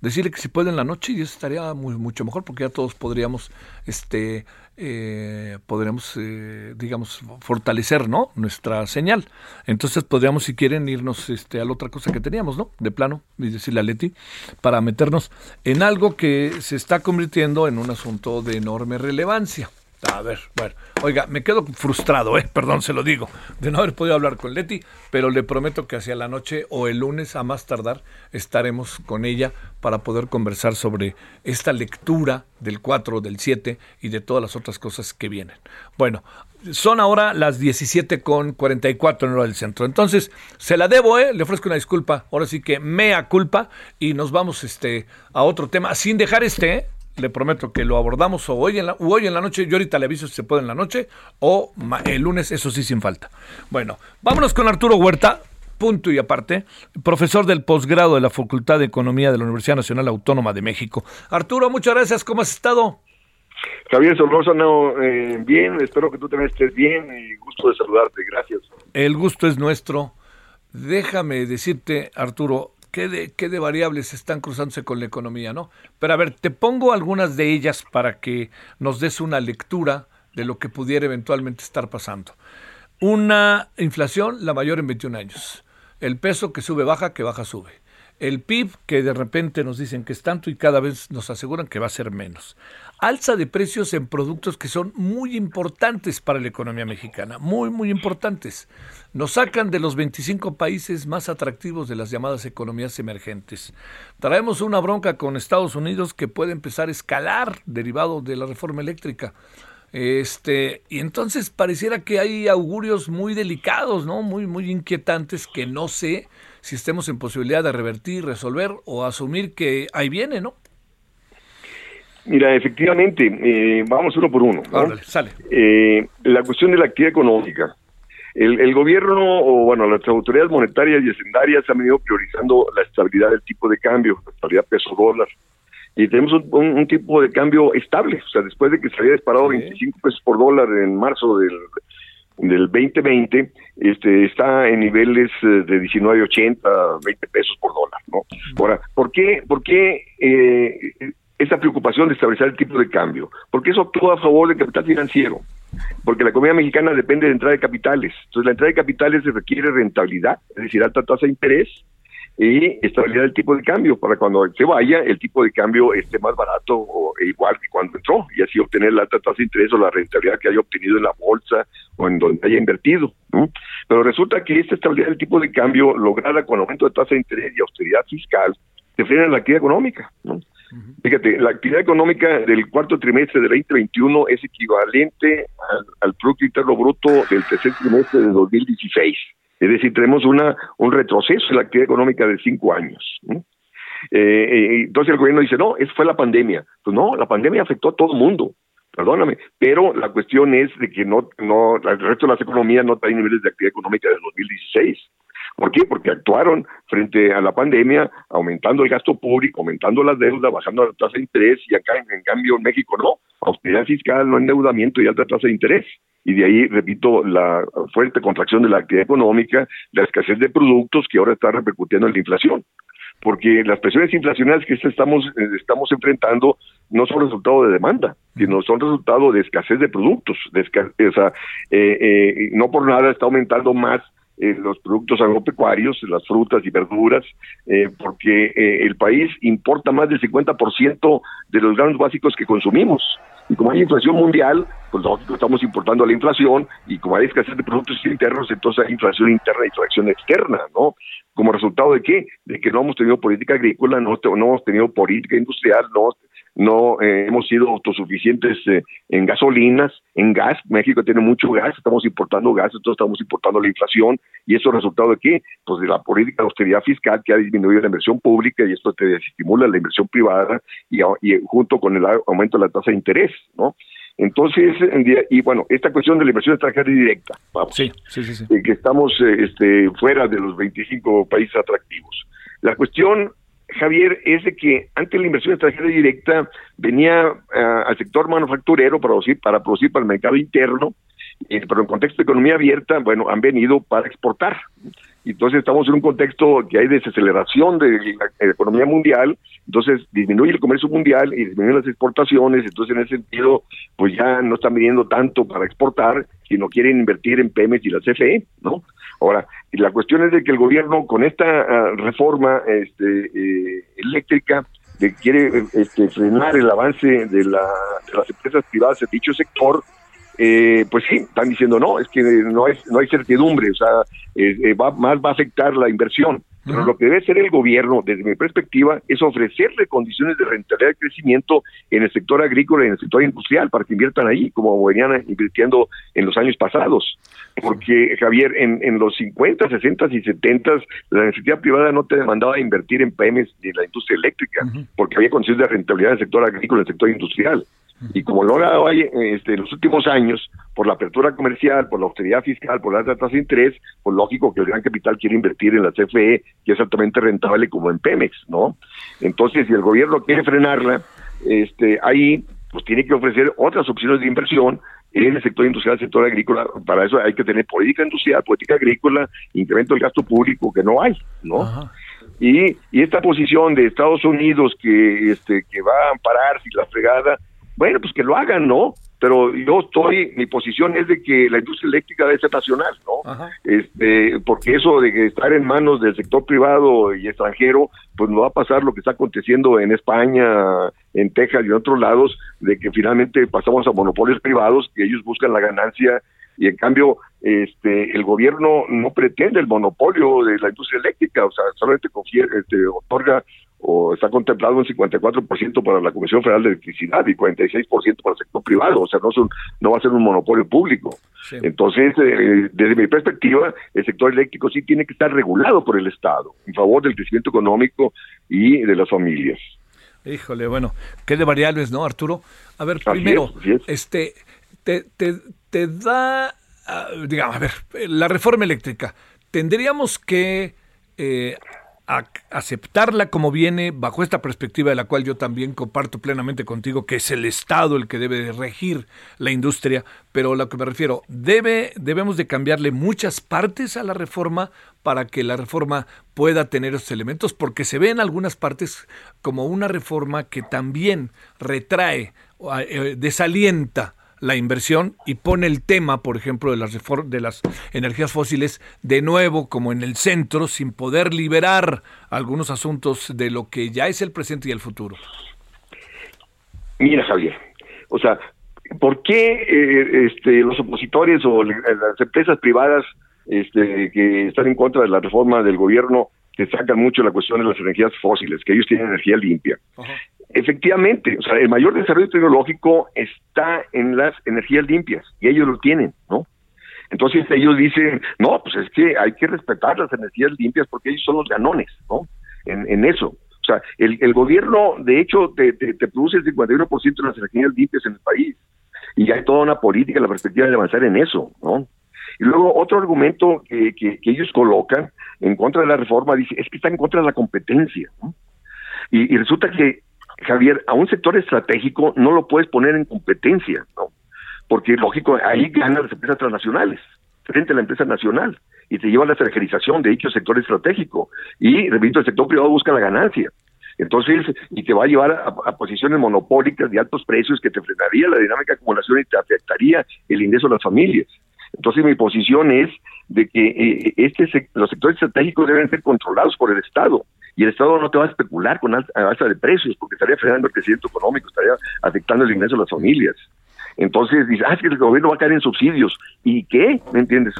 Decirle que si puede en la noche y eso estaría muy, mucho mejor porque ya todos podríamos, este, eh, podríamos, eh, digamos, fortalecer, ¿no? Nuestra señal. Entonces podríamos, si quieren, irnos este, a la otra cosa que teníamos, ¿no? De plano, y decirle a Leti, para meternos en algo que se está convirtiendo en un asunto de enorme relevancia. A ver, bueno, oiga, me quedo frustrado, eh, perdón, se lo digo, de no haber podido hablar con Leti, pero le prometo que hacia la noche o el lunes a más tardar estaremos con ella para poder conversar sobre esta lectura del 4, del 7 y de todas las otras cosas que vienen. Bueno, son ahora las 17 con 44 en hora del centro. Entonces, se la debo, ¿eh? Le ofrezco una disculpa. Ahora sí que mea culpa y nos vamos este, a otro tema, sin dejar este, ¿eh? Le prometo que lo abordamos o hoy en la, hoy en la noche, yo ahorita le aviso si se puede en la noche, o el lunes, eso sí, sin falta. Bueno, vámonos con Arturo Huerta, punto y aparte, profesor del posgrado de la Facultad de Economía de la Universidad Nacional Autónoma de México. Arturo, muchas gracias, ¿cómo has estado? Javier Solórzano, eh, bien, espero que tú también estés bien y gusto de saludarte, gracias. El gusto es nuestro. Déjame decirte, Arturo, qué de, qué de variables están cruzándose con la economía, ¿no? Pero a ver, te pongo algunas de ellas para que nos des una lectura de lo que pudiera eventualmente estar pasando. Una inflación, la mayor en 21 años. El peso que sube, baja, que baja, sube. El PIB, que de repente nos dicen que es tanto y cada vez nos aseguran que va a ser menos alza de precios en productos que son muy importantes para la economía mexicana, muy, muy importantes. Nos sacan de los 25 países más atractivos de las llamadas economías emergentes. Traemos una bronca con Estados Unidos que puede empezar a escalar derivado de la reforma eléctrica. Este, y entonces pareciera que hay augurios muy delicados, ¿no? Muy, muy inquietantes que no sé si estemos en posibilidad de revertir, resolver o asumir que ahí viene, ¿no? Mira, efectivamente, eh, vamos uno por uno. sale. Eh, la cuestión de la actividad económica. El, gobierno, o bueno, las autoridades monetarias y hacendarias han venido priorizando la estabilidad del tipo de cambio, la estabilidad peso-dólar. Y tenemos un, tipo de cambio estable. O sea, después de que se había disparado 25 pesos por dólar en marzo del, del 2020, este, está en niveles eh, de 19.80, 20 pesos por dólar, ¿no? Ahora, ¿por qué, por qué eh, esa preocupación de establecer el tipo de cambio, porque eso actúa a favor del capital financiero, porque la economía mexicana depende de entrada de capitales. Entonces, la entrada de capitales requiere rentabilidad, es decir, alta tasa de interés y estabilidad del tipo de cambio, para cuando se vaya, el tipo de cambio esté más barato o igual que cuando entró, y así obtener la alta tasa de interés o la rentabilidad que haya obtenido en la bolsa o en donde haya invertido. Pero resulta que esta estabilidad del tipo de cambio, lograda con aumento de tasa de interés y austeridad fiscal, se frena la actividad económica. ¿no? Fíjate, la actividad económica del cuarto trimestre del 2021 es equivalente al, Producto Interno Bruto del tercer trimestre de 2016. Es decir, tenemos una un retroceso en la actividad económica de cinco años. Eh, eh, entonces el gobierno dice, no, es fue la pandemia. Pues no, la pandemia afectó a todo el mundo, perdóname, pero la cuestión es de que no, no, el resto de las economías no traen niveles de actividad económica del 2016. ¿Por qué? Porque actuaron frente a la pandemia, aumentando el gasto público, aumentando las deudas, bajando la tasa de interés, y acá, en, cambio, en México no. Austeridad fiscal, no endeudamiento y alta tasa de interés. Y de ahí, repito, la fuerte contracción de la actividad económica, la escasez de productos que ahora está repercutiendo en la inflación porque las presiones inflacionarias que estamos, estamos enfrentando no son resultado de demanda, sino son resultado de escasez de productos. De o sea, eh, eh, no por nada está aumentando más eh, los productos agropecuarios, las frutas y verduras, eh, porque eh, el país importa más del 50% de los granos básicos que consumimos. Y como hay inflación mundial, pues nosotros estamos importando la inflación y como hay escasez de productos internos, entonces hay inflación interna y inflación externa, ¿no? ¿Como resultado de qué? De que no hemos tenido política agrícola, no, no hemos tenido política industrial, no no eh, hemos sido autosuficientes eh, en gasolinas, en gas. México tiene mucho gas, estamos importando gas, entonces estamos importando la inflación. ¿Y eso es resultado de qué? Pues de la política de austeridad fiscal que ha disminuido la inversión pública y esto te desestimula la inversión privada y, junto con el aumento de la tasa de interés, ¿no? Entonces, y bueno, esta cuestión de la inversión extranjera directa, vamos, sí, sí, sí, eh, que estamos este, fuera de los 25 países atractivos. La cuestión Javier, es de que antes la inversión extranjera directa venía ah, al sector manufacturero para producir, para producir para el mercado interno, eh, pero en contexto de economía abierta, bueno, han venido para exportar. Entonces estamos en un contexto que hay desaceleración de la economía mundial, entonces disminuye el comercio mundial y disminuyen las exportaciones, entonces en ese sentido, pues ya no están midiendo tanto para exportar, sino quieren invertir en Pemex y la CFE, ¿no? Ahora, la cuestión es de que el gobierno con esta ah, reforma este, eh, eléctrica de, quiere este, frenar el avance de, la, de las empresas privadas en dicho sector, eh, pues sí, están diciendo no, es que no, es, no hay certidumbre, o sea, eh, va, más va a afectar la inversión. Pero lo que debe hacer el gobierno, desde mi perspectiva, es ofrecerle condiciones de rentabilidad de crecimiento en el sector agrícola y en el sector industrial para que inviertan ahí, como venían invirtiendo en los años pasados. Porque, Javier, en, en los 50, 60 y 70, la necesidad privada no te demandaba invertir en PMs ni en la industria eléctrica, porque había condiciones de rentabilidad en el sector agrícola y en el sector industrial. Y como lo ha hay este, en los últimos años, por la apertura comercial, por la austeridad fiscal, por la alta tasa de interés, pues lógico que el gran capital quiere invertir en la CFE, que es altamente rentable como en Pemex, ¿no? Entonces, si el gobierno quiere frenarla, este, ahí pues tiene que ofrecer otras opciones de inversión en el sector industrial, el sector agrícola. Para eso hay que tener política industrial, política agrícola, incremento del gasto público, que no hay, ¿no? Y, y esta posición de Estados Unidos que, este, que va a ampararse y la fregada, bueno, pues que lo hagan, ¿no? Pero yo estoy, mi posición es de que la industria eléctrica debe ser nacional, ¿no? Este, porque eso de que estar en manos del sector privado y extranjero, pues no va a pasar lo que está aconteciendo en España, en Texas y en otros lados, de que finalmente pasamos a monopolios privados, que ellos buscan la ganancia y en cambio este el gobierno no pretende el monopolio de la industria eléctrica, o sea, solamente confiere, este, otorga o está contemplado un 54% para la Comisión Federal de Electricidad y 46% para el sector privado, o sea, no, no va a ser un monopolio público. Entonces, eh, desde mi perspectiva, el sector eléctrico sí tiene que estar regulado por el Estado en favor del crecimiento económico y de las familias. Híjole, bueno, qué de variables, ¿no, Arturo? A ver, primero, este, te, te, te da, ah, digamos, a ver, la reforma eléctrica, tendríamos que eh, aceptarla como viene bajo esta perspectiva de la cual yo también comparto plenamente contigo que es el Estado el que debe regir la industria, pero a lo que me refiero, debe debemos de cambiarle muchas partes a la reforma para que la reforma pueda tener esos elementos porque se ve en algunas partes como una reforma que también retrae eh, desalienta la inversión y pone el tema, por ejemplo, de las, de las energías fósiles de nuevo como en el centro, sin poder liberar algunos asuntos de lo que ya es el presente y el futuro. Mira, Javier, o sea, ¿por qué eh, este, los opositores o las empresas privadas este, que están en contra de la reforma del gobierno destacan mucho la cuestión de las energías fósiles, que ellos tienen energía limpia? Efectivamente, o sea, el mayor desarrollo tecnológico está en las energías limpias y ellos lo tienen, ¿no? Entonces ellos dicen, no, pues es que hay que respetar las energías limpias porque ellos son los ganones, ¿no? En, eso. O sea, el, el gobierno, de hecho, te, te, produce el 51% de las energías limpias en el país. Y hay toda una política, la perspectiva de avanzar en eso, ¿no? Y luego otro argumento que, que, que ellos colocan en contra de la reforma, dice, es que está en contra de la competencia, ¿no? Y resulta que Javier, a un sector estratégico no lo puedes poner en competencia, ¿no? Porque, lógico, ahí ganan las empresas transnacionales frente a la empresa nacional y te lleva a la extranjerización de dicho sector estratégico. Y, repito, el sector privado busca la ganancia. Entonces, y te va a llevar a, posiciones monopólicas de altos precios que te frenaría la dinámica de acumulación y te afectaría el ingreso de las familias. Entonces, mi posición es de que eh, este los sectores estratégicos deben ser controlados por el Estado y el Estado no te va a especular con alza, de precios porque estaría frenando el crecimiento económico, estaría afectando el ingreso de las familias. Entonces dice, ah, es que el gobierno va a caer en subsidios. ¿Y qué? ¿Me entiendes?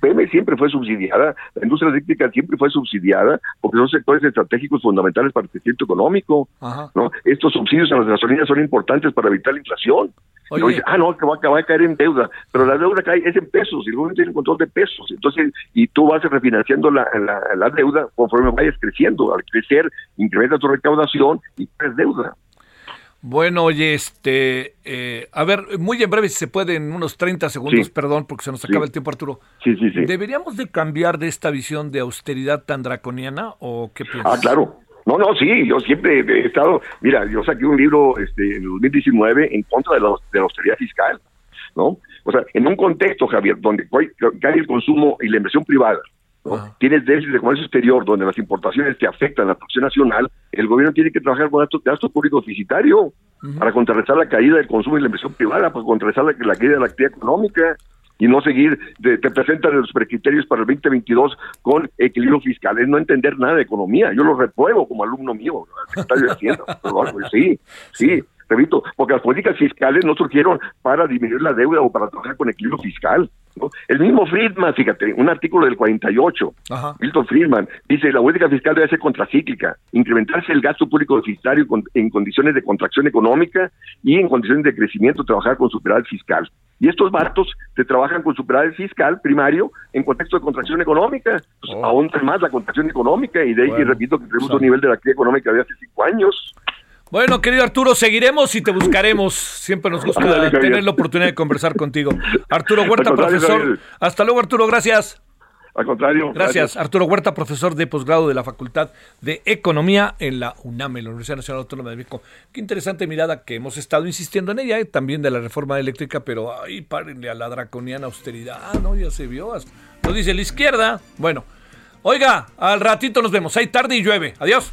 PM siempre fue subsidiada, la industria eléctrica siempre fue subsidiada, porque son sectores estratégicos fundamentales para el crecimiento económico. ¿no? Estos subsidios a las gasolinas son importantes para evitar la inflación. Y dice, ah, no, que va, a caer en deuda, pero la deuda cae es en pesos, y el gobierno tiene control de pesos, entonces, y tú vas refinanciando la, la, deuda conforme vayas creciendo, al crecer, incrementa tu recaudación y crees deuda. Bueno, oye, este, eh, a ver, muy en breve, si se puede, en unos 30 segundos, perdón, porque se nos acaba el tiempo, Arturo. Sí, sí, sí. ¿Deberíamos de cambiar de esta visión de austeridad tan draconiana o qué piensas? Ah, claro. No, no, sí, yo siempre he estado, mira, yo saqué un libro este, en 2019 en contra de la, de la austeridad fiscal, ¿no? O sea, en un contexto, Javier, donde cae el consumo y la inversión privada, tienes déficit de comercio exterior donde las importaciones te afectan a la producción nacional, el gobierno tiene que trabajar con gasto, gasto público deficitario para contrarrestar la caída del consumo y la inversión privada, para contrarrestar la, la caída de la actividad económica y no seguir, te, te presentan los precriterios para el 2022 con equilibrio fiscal, es no entender nada de economía. Yo lo repruebo como alumno mío, secretario de Hacienda. sí, sí, repito, porque las políticas fiscales no surgieron para disminuir la deuda o para trabajar con equilibrio fiscal. ¿No? El mismo Friedman, fíjate, un artículo del 48, Milton Friedman, dice la política fiscal debe ser contracíclica, incrementarse el gasto público deficitario con- en condiciones de contracción económica y en condiciones de crecimiento trabajar con superávit fiscal. Y estos vatos te trabajan con superávit fiscal primario en contexto de contracción económica. Pues ahondan más la contracción económica y de ahí, Bueno, repito, que tenemos un nivel de la actividad económica de hace cinco años. Bueno, querido Arturo, seguiremos y te buscaremos. Siempre nos gusta Javier. tener la oportunidad de conversar contigo. Arturo Huerta, profesor. Javier. Hasta luego, Arturo, gracias. Al contrario. Gracias. Arturo Huerta, profesor de posgrado de la Facultad de Economía en la UNAM, en la Universidad Nacional Autónoma de México. Qué interesante mirada que hemos estado insistiendo en ella, eh, también de la reforma eléctrica, pero ahí párenle a la draconiana austeridad. Ah, no, ya se vio. Lo dice la izquierda. Bueno, oiga, al ratito nos vemos. Hay tarde y llueve. Adiós.